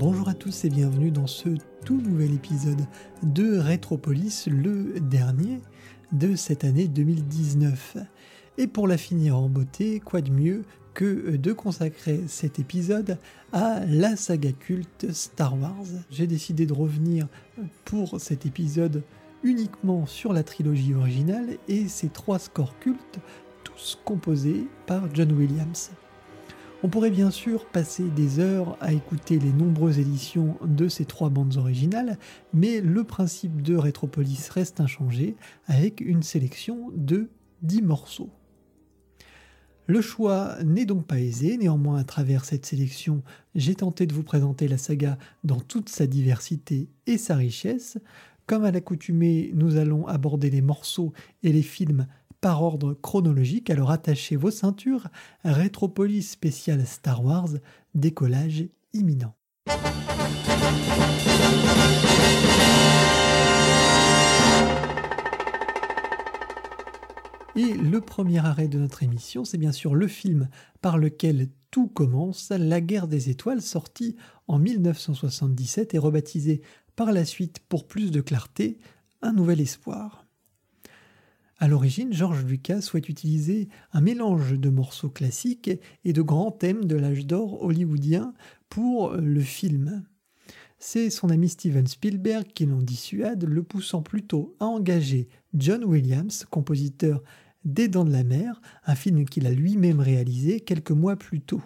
Bonjour à tous et bienvenue dans ce tout nouvel épisode de Retropolis, le dernier de cette année 2019. Et pour la finir en beauté, quoi de mieux que de consacrer cet épisode à la saga culte Star Wars. J'ai décidé de revenir pour cet épisode uniquement sur la trilogie originale et ses trois scores cultes, tous composés par John Williams. On pourrait bien sûr passer des heures à écouter les nombreuses éditions de ces trois bandes originales, mais le principe de Retropolis reste inchangé avec une sélection de 10 morceaux. Le choix n'est donc pas aisé, néanmoins à travers cette sélection, j'ai tenté de vous présenter la saga dans toute sa diversité et sa richesse. Comme à l'accoutumée, nous allons aborder les morceaux et les films par ordre chronologique, alors attachez vos ceintures, Rétropolis spécial Star Wars, décollage imminent. Et le premier arrêt de notre émission, c'est bien sûr le film par lequel tout commence, La guerre des étoiles, sorti en 1977 et rebaptisé par la suite pour plus de clarté, Un nouvel espoir. À l'origine, George Lucas souhaite utiliser un mélange de morceaux classiques et de grands thèmes de l'âge d'or hollywoodien pour le film. C'est son ami Steven Spielberg qui l'en dissuade, le poussant plutôt à engager John Williams, compositeur des Dents de la Mer, un film qu'il a lui-même réalisé quelques mois plus tôt.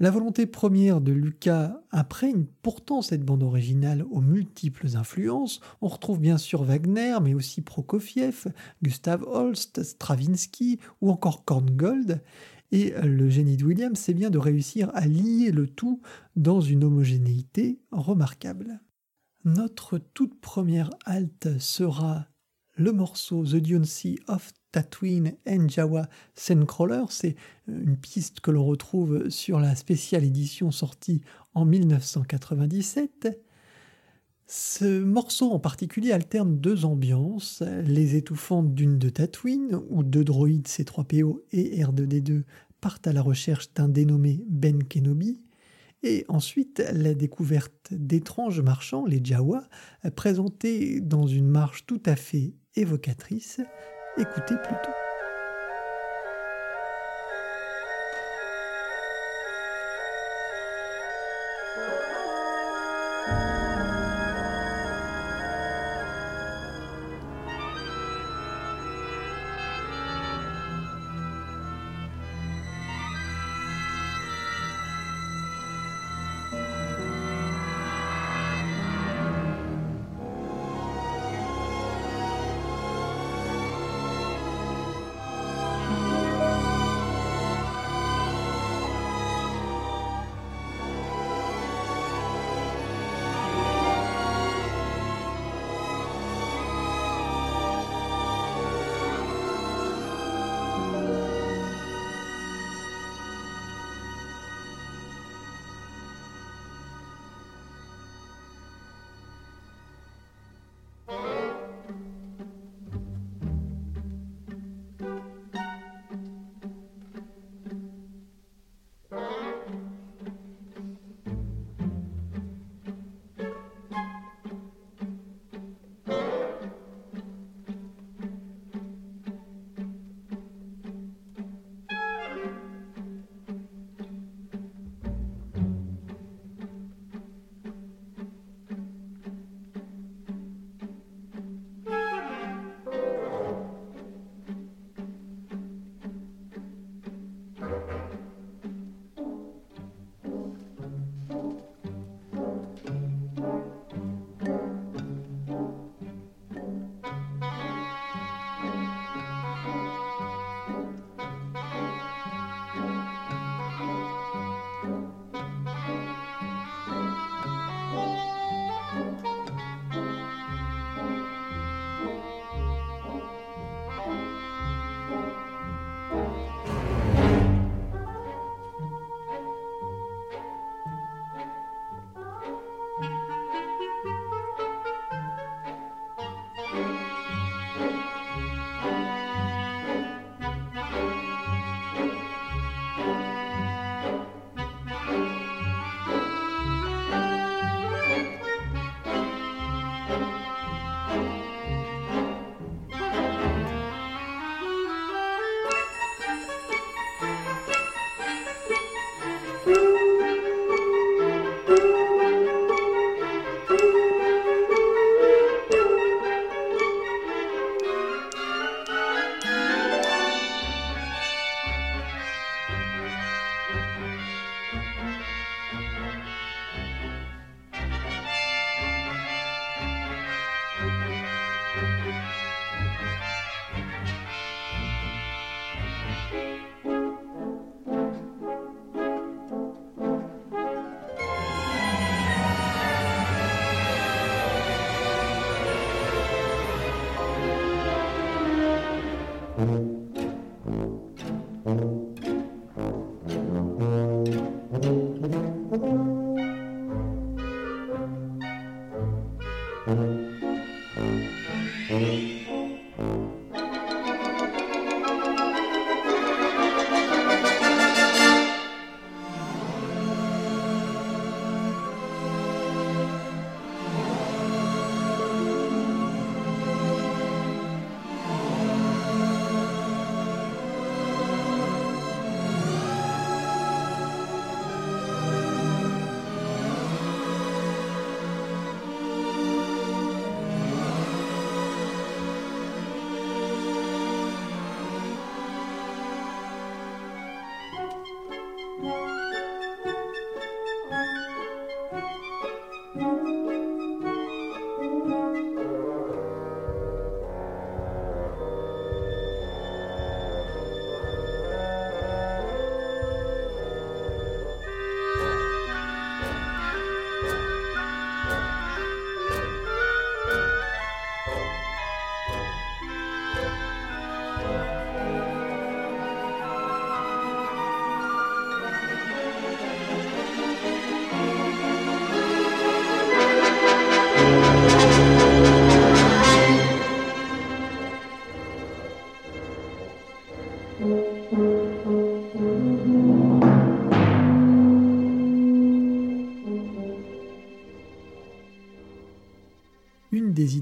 La volonté première de Lucas imprègne pourtant cette bande originale aux multiples influences. On retrouve bien sûr Wagner, mais aussi Prokofiev, Gustav Holst, Stravinsky ou encore Korngold. Et le génie de Williams, c'est bien de réussir à lier le tout dans une homogénéité remarquable. Notre toute première halte sera le morceau The Sea of Tatooine and Jawa Sandcrawler. C'est euh, une piste que l'on retrouve sur la spéciale édition sortie en 1997. Ce morceau en particulier alterne deux ambiances, les étouffantes dunes de Tatooine, où deux droïdes C3PO et R2D2 partent à la recherche d'un dénommé Ben Kenobi, et ensuite la découverte d'étranges marchands, les Jawa, présentés dans une marche tout à fait évocatrice Écoutez plutôt.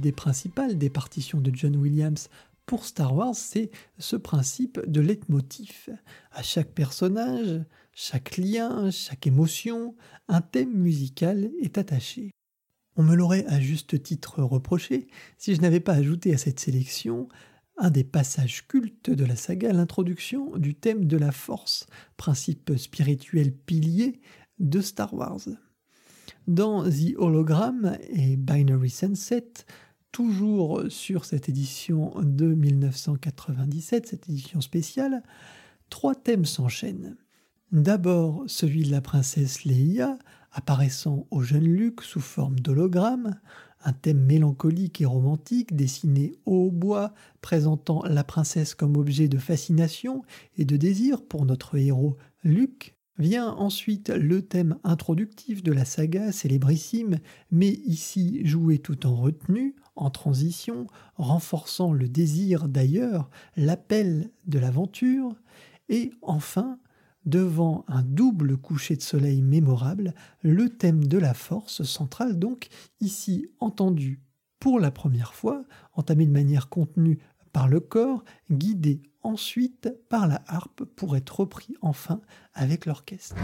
Des idées principales des partitions de John Williams pour Star Wars, c'est ce principe de leitmotiv. À chaque personnage, chaque lien, chaque émotion, un thème musical est attaché. On me l'aurait à juste titre reproché si je n'avais pas ajouté à cette sélection un des passages cultes de la saga, l'introduction du thème de la force, principe spirituel pilier de Star Wars. Dans The Hologram et Binary Sunset, toujours sur cette édition de 1997, cette édition spéciale, trois thèmes s'enchaînent. D'abord celui de la princesse Leia, apparaissant au jeune Luc sous forme d'hologramme, un thème mélancolique et romantique dessiné au bois, présentant la princesse comme objet de fascination et de désir pour notre héros Luc. Vient ensuite le thème introductif de la saga célébrissime, mais ici joué tout en retenue, en transition, renforçant le désir d'ailleurs, l'appel de l'aventure, et enfin, devant un double coucher de soleil mémorable, le thème de la force centrale donc ici entendu pour la première fois, entamé de manière contenue par le corps, guidé ensuite par la harpe pour être repris enfin avec l'orchestre.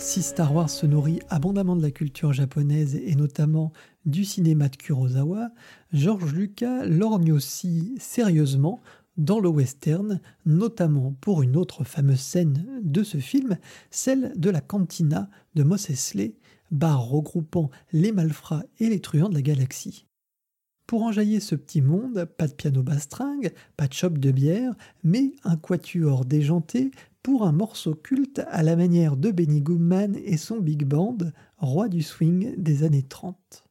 Si Star Wars se nourrit abondamment de la culture japonaise et notamment du cinéma de Kurosawa, George Lucas lorgne aussi sérieusement dans le western, notamment pour une autre fameuse scène de ce film, celle de la cantina de Mos Eisley, bar regroupant les malfrats et les truands de la galaxie. Pour enjailler ce petit monde, pas de piano bastringue, pas de chope de bière, mais un quatuor déjanté pour un morceau culte à la manière de Benny Goodman et son big band, roi du swing des années 30.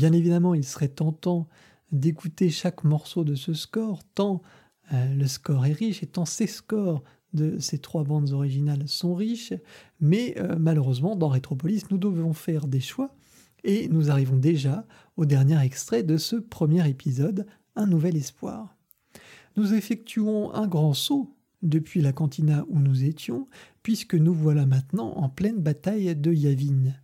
Bien évidemment, il serait tentant d'écouter chaque morceau de ce score, tant euh, le score est riche et tant ces scores de ces trois bandes originales sont riches, mais euh, malheureusement, dans Retropolis, nous devons faire des choix, et nous arrivons déjà au dernier extrait de ce premier épisode, Un nouvel espoir. Nous effectuons un grand saut depuis la cantina où nous étions, puisque nous voilà maintenant en pleine bataille de Yavin.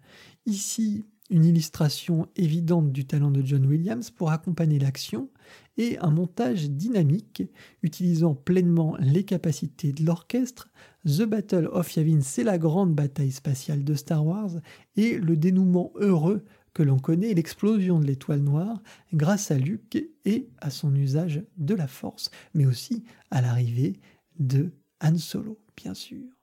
Ici, une illustration évidente du talent de John Williams pour accompagner l'action et un montage dynamique utilisant pleinement les capacités de l'orchestre. The Battle of Yavin, c'est la grande bataille spatiale de Star Wars et le dénouement heureux que l'on connaît, l'explosion de l'étoile noire grâce à Luke et à son usage de la force, mais aussi à l'arrivée de Han Solo, bien sûr.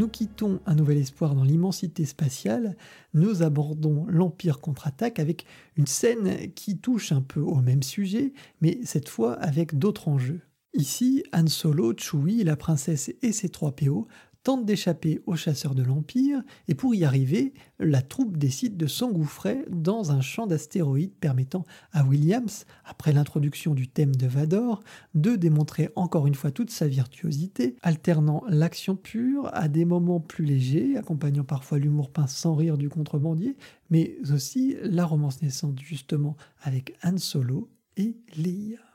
Nous quittons un nouvel espoir dans l'immensité spatiale, nous abordons l'Empire contre-attaque avec une scène qui touche un peu au même sujet, mais cette fois avec d'autres enjeux. Ici, Han Solo, Chewie, la princesse et ses trois PO tente d'échapper aux chasseurs de l'Empire, et pour y arriver, la troupe décide de s'engouffrer dans un champ d'astéroïdes permettant à Williams, après l'introduction du thème de Vador, de démontrer encore une fois toute sa virtuosité, alternant l'action pure à des moments plus légers, accompagnant parfois l'humour pince sans rire du contrebandier, mais aussi la romance naissante justement avec Han Solo et Leia.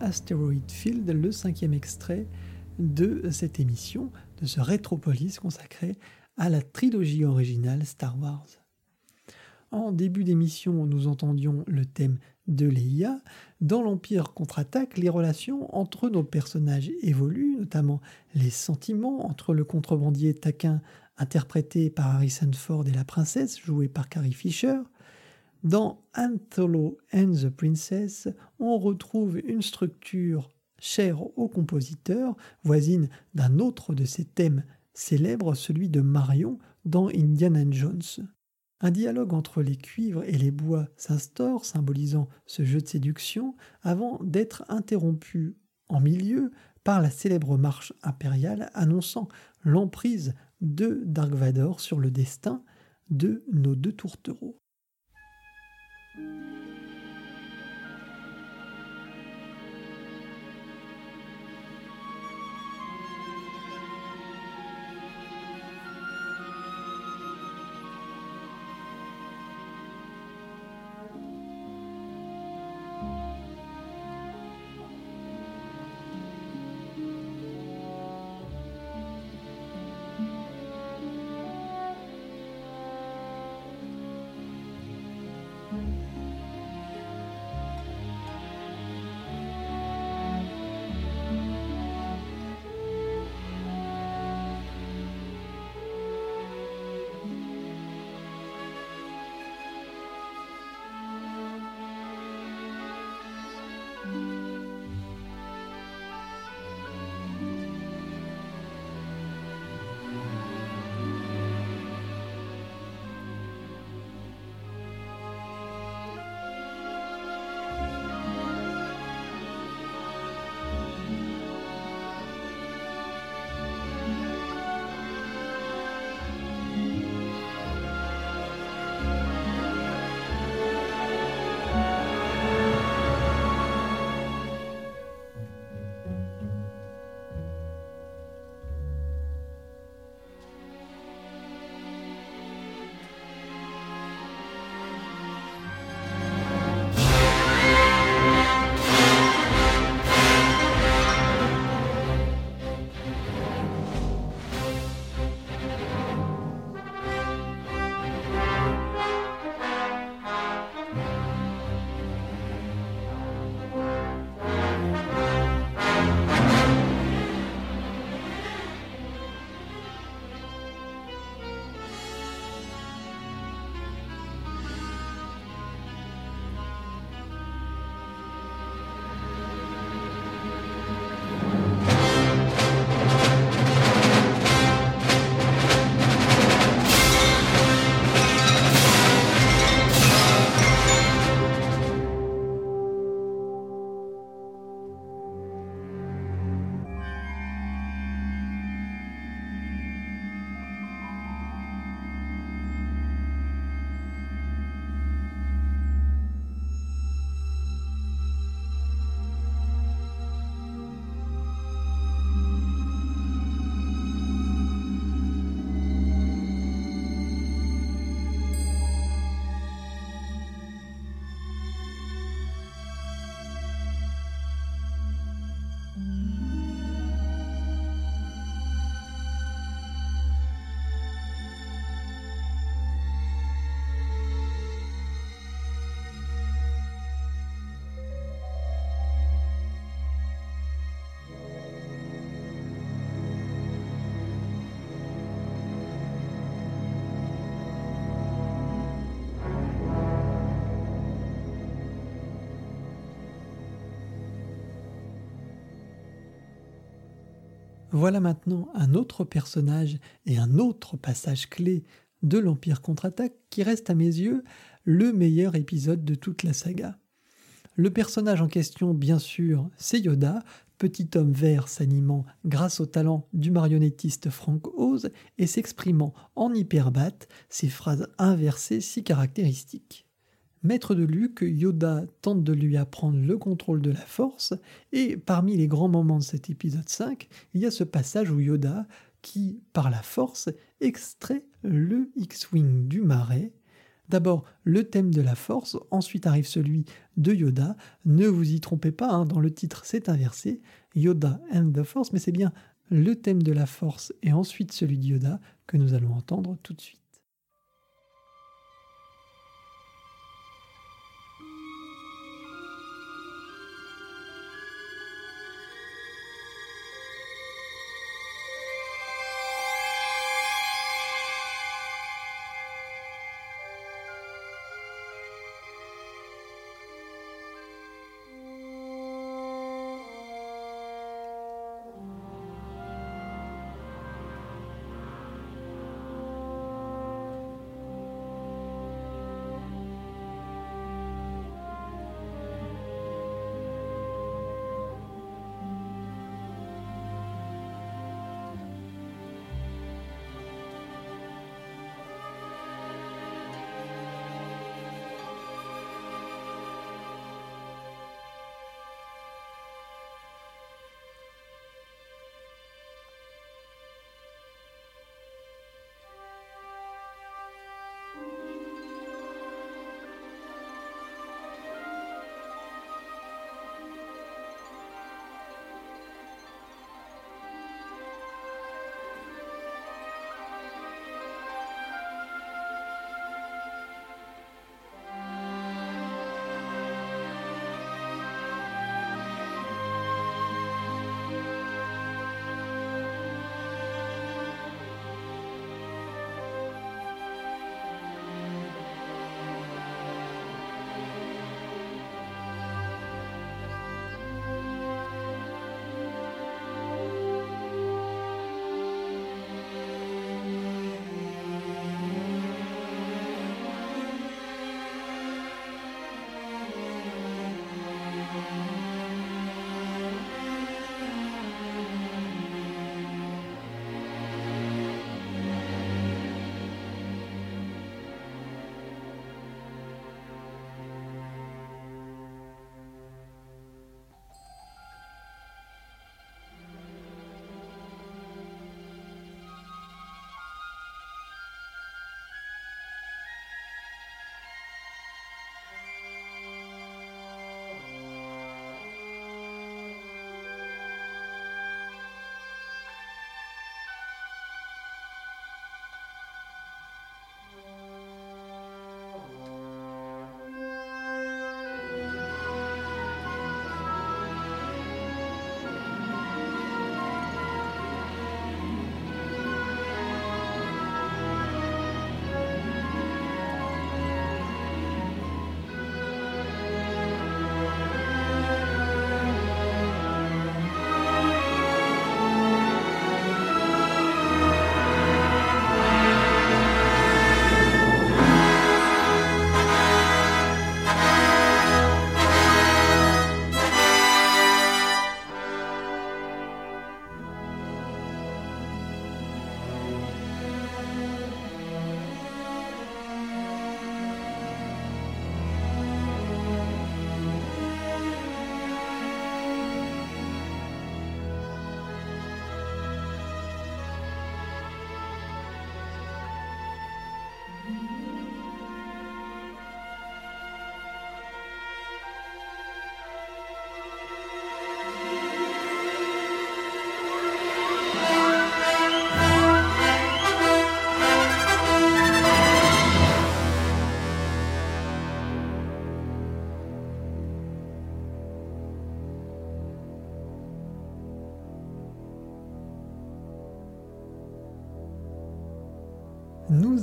Asteroid Field, le cinquième extrait de cette émission, de ce Rétropolis consacré à la trilogie originale Star Wars. En début d'émission, nous entendions le thème de Leia. Dans l'Empire contre-attaque, les relations entre nos personnages évoluent, notamment les sentiments entre le contrebandier taquin interprété par Harrison Ford et la princesse jouée par Carrie Fisher. Dans Antholo and the Princess, on retrouve une structure chère au compositeur, voisine d'un autre de ses thèmes célèbres, celui de Marion dans Indiana Jones. Un dialogue entre les cuivres et les bois s'instaure, symbolisant ce jeu de séduction, avant d'être interrompu en milieu par la célèbre marche impériale annonçant l'emprise de Dark Vador sur le destin de nos deux tourtereaux. Thank you. Voilà maintenant un autre personnage et un autre passage clé de l'Empire contre-attaque qui reste à mes yeux le meilleur épisode de toute la saga. Le personnage en question, bien sûr, c'est Yoda, petit homme vert s'animant grâce au talent du marionnettiste Frank Oz et s'exprimant en hyperbat, ses phrases inversées si caractéristiques. Maître de Luke, Yoda tente de lui apprendre le contrôle de la force, et parmi les grands moments de cet épisode 5, il y a ce passage où Yoda, qui, par la force, extrait le X-Wing du marais. D'abord le thème de la force, ensuite arrive celui de Yoda. Ne vous y trompez pas, hein, dans le titre c'est inversé, Yoda and the Force, mais c'est bien le thème de la force et ensuite celui de Yoda que nous allons entendre tout de suite.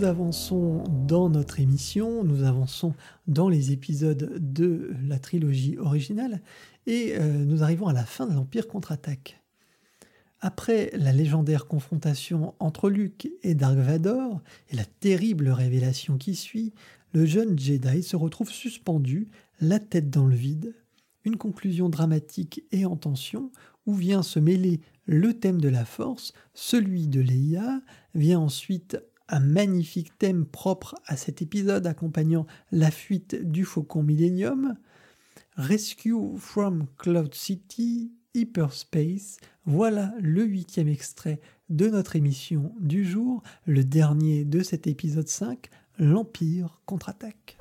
Avançons dans notre émission, nous avançons dans les épisodes de la trilogie originale et euh, nous arrivons à la fin de l'Empire contre-attaque. Après la légendaire confrontation entre Luke et Dark Vador et la terrible révélation qui suit, le jeune Jedi se retrouve suspendu, la tête dans le vide. Une conclusion dramatique et en tension où vient se mêler le thème de la force, celui de Leia, vient ensuite un magnifique thème propre à cet épisode accompagnant la fuite du Faucon Millennium, Rescue from Cloud City, Hyperspace, voilà le huitième extrait de notre émission du jour, le dernier de cet épisode 5, l'Empire contre-attaque.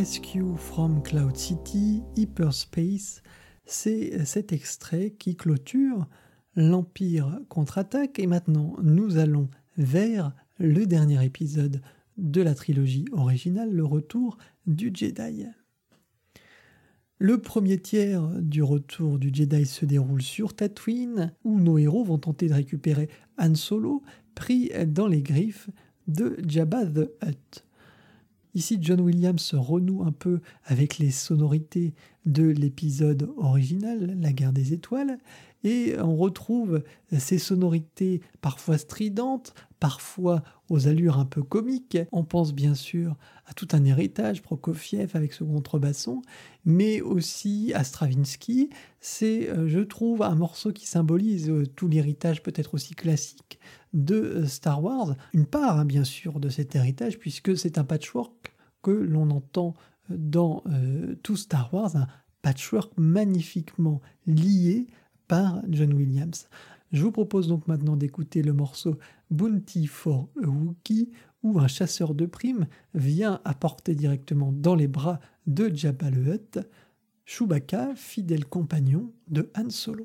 Rescue from Cloud City, Hyperspace, c'est cet extrait qui clôture l'Empire contre-attaque et maintenant nous allons vers le dernier épisode de la trilogie originale, le retour du Jedi. Le premier tiers du retour du Jedi se déroule sur Tatooine, où nos héros vont tenter de récupérer Han Solo, pris dans les griffes de Jabba the Hutt. Ici, John Williams renoue un peu avec les sonorités de l'épisode original, La guerre des étoiles, et on retrouve ces sonorités parfois stridentes, parfois aux allures un peu comiques. On pense bien sûr à tout un héritage, Prokofiev avec ce contrebasson, mais aussi à Stravinsky. C'est, euh, je trouve, un morceau qui symbolise euh, tout l'héritage peut-être aussi classique de euh, Star Wars. Une part, hein, bien sûr, de cet héritage, puisque c'est un patchwork que l'on entend dans tout Star Wars, un patchwork magnifiquement lié par John Williams. Je vous propose donc maintenant d'écouter le morceau Bounty for a Wookiee où un chasseur de primes vient apporter directement dans les bras de Jabba le Hutt Chewbacca, fidèle compagnon de Han Solo.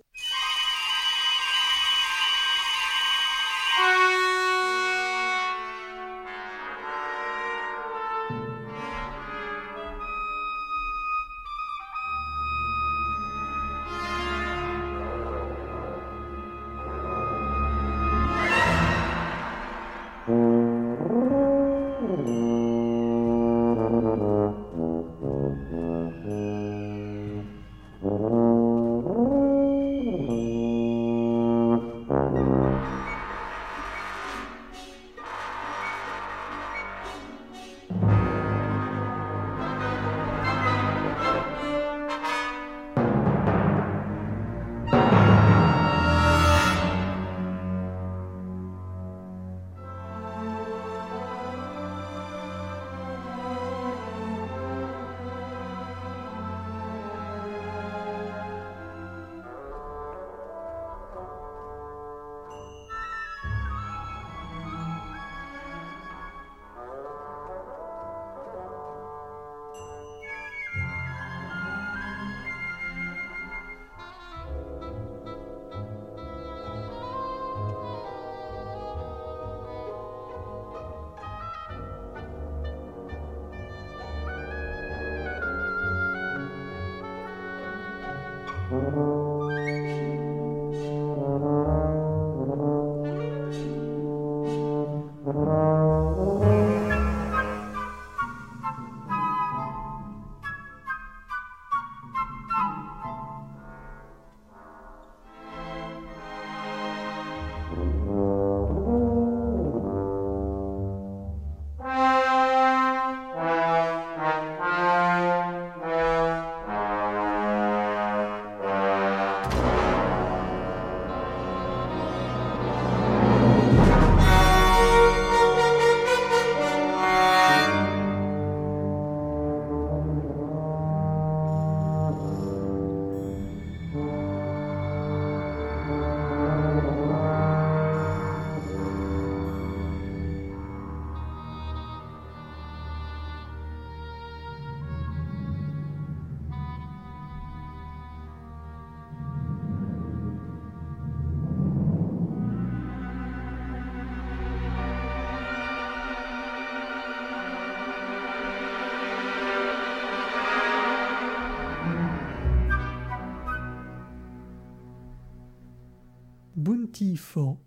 For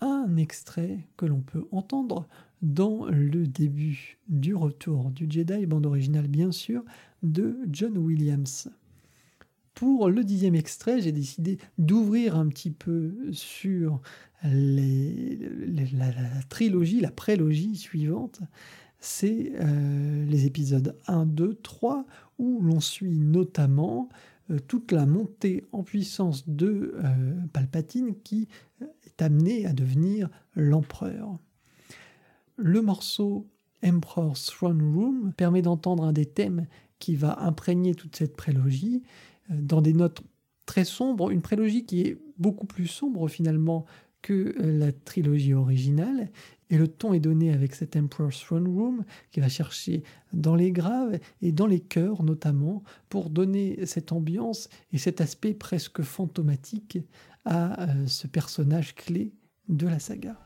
a un extrait que l'on peut entendre dans le début du retour du Jedi, bande originale bien sûr, de John Williams. Pour le dixième extrait, j'ai décidé d'ouvrir un petit peu sur la, trilogie, la prélogie suivante. C'est euh, les épisodes 1, 2, 3, où l'on suit notamment toute la montée en puissance de euh, Palpatine qui est amené à devenir l'empereur. Le morceau Emperor's Throne Room permet d'entendre un des thèmes qui va imprégner toute cette prélogie euh, dans des notes très sombres, une prélogie qui est beaucoup plus sombre finalement que la trilogie originale. Et le ton est donné avec cet Emperor's Throne Room qui va chercher dans les graves et dans les cœurs notamment pour donner cette ambiance et cet aspect presque fantomatique à euh, ce personnage clé de la saga.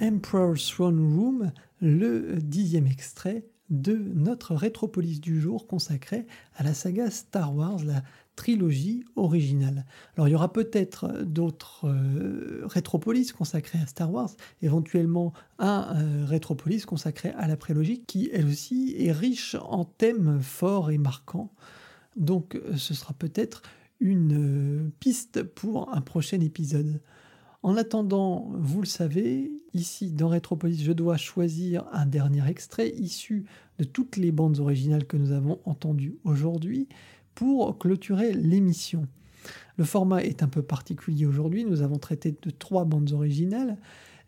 Emperor's Throne Room, le dixième extrait de notre rétropolis du jour consacré à la saga Star Wars, la trilogie originale. Alors il y aura peut-être d'autres euh, rétropolis consacrés à Star Wars, éventuellement un euh, rétropolis consacré à la prélogie qui elle aussi est riche en thèmes forts et marquants. Donc ce sera peut-être une piste pour un prochain épisode. En attendant, vous le savez, ici dans Retropolis, je dois choisir un dernier extrait issu de toutes les bandes originales que nous avons entendues aujourd'hui pour clôturer l'émission. Le format est un peu particulier aujourd'hui, nous avons traité de trois bandes originales,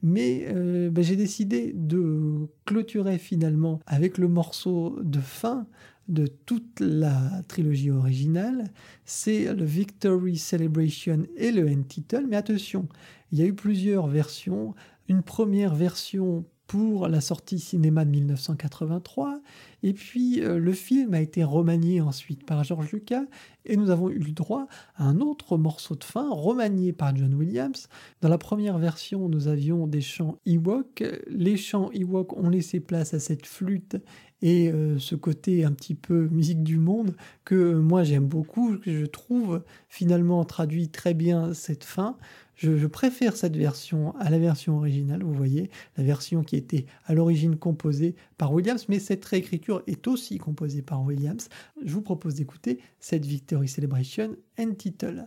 mais euh, ben, j'ai décidé de clôturer finalement avec le morceau de fin de toute la trilogie originale, c'est le Victory Celebration et le End Title. Mais attention, il y a eu plusieurs versions. Une première version pour la sortie cinéma de 1983, et puis euh, le film a été remanié ensuite par George Lucas, Et nous avons eu le droit à un autre morceau de fin remanié par John Williams. Dans la première version, nous avions des chants Ewok. Les chants Ewok ont laissé place à cette flûte et euh, ce côté un petit peu musique du monde que moi j'aime beaucoup, que je trouve finalement traduit très bien cette fin. Je, préfère cette version à la version originale, vous voyez, la version qui était à l'origine composée par Williams, mais cette réécriture est aussi composée par Williams. Je vous propose d'écouter cette Victory Celebration and Title.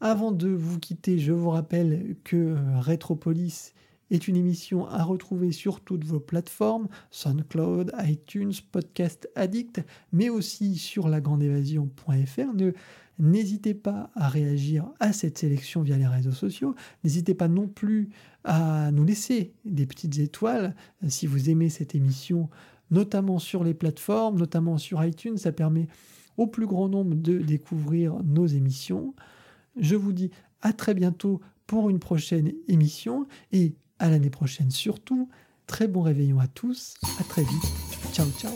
Avant de vous quitter, je vous rappelle que euh, Retropolis est une émission à retrouver sur toutes vos plateformes, SoundCloud, iTunes, Podcast Addict, mais aussi sur lagrandeévasion.fr. N'hésitez pas à réagir à cette sélection via les réseaux sociaux. N'hésitez pas non plus à nous laisser des petites étoiles si vous aimez cette émission, notamment sur les plateformes, notamment sur iTunes. Ça permet au plus grand nombre de découvrir nos émissions. Je vous dis à très bientôt pour une prochaine émission et à l'année prochaine surtout. Très bon réveillon à tous. À très vite. Ciao, ciao.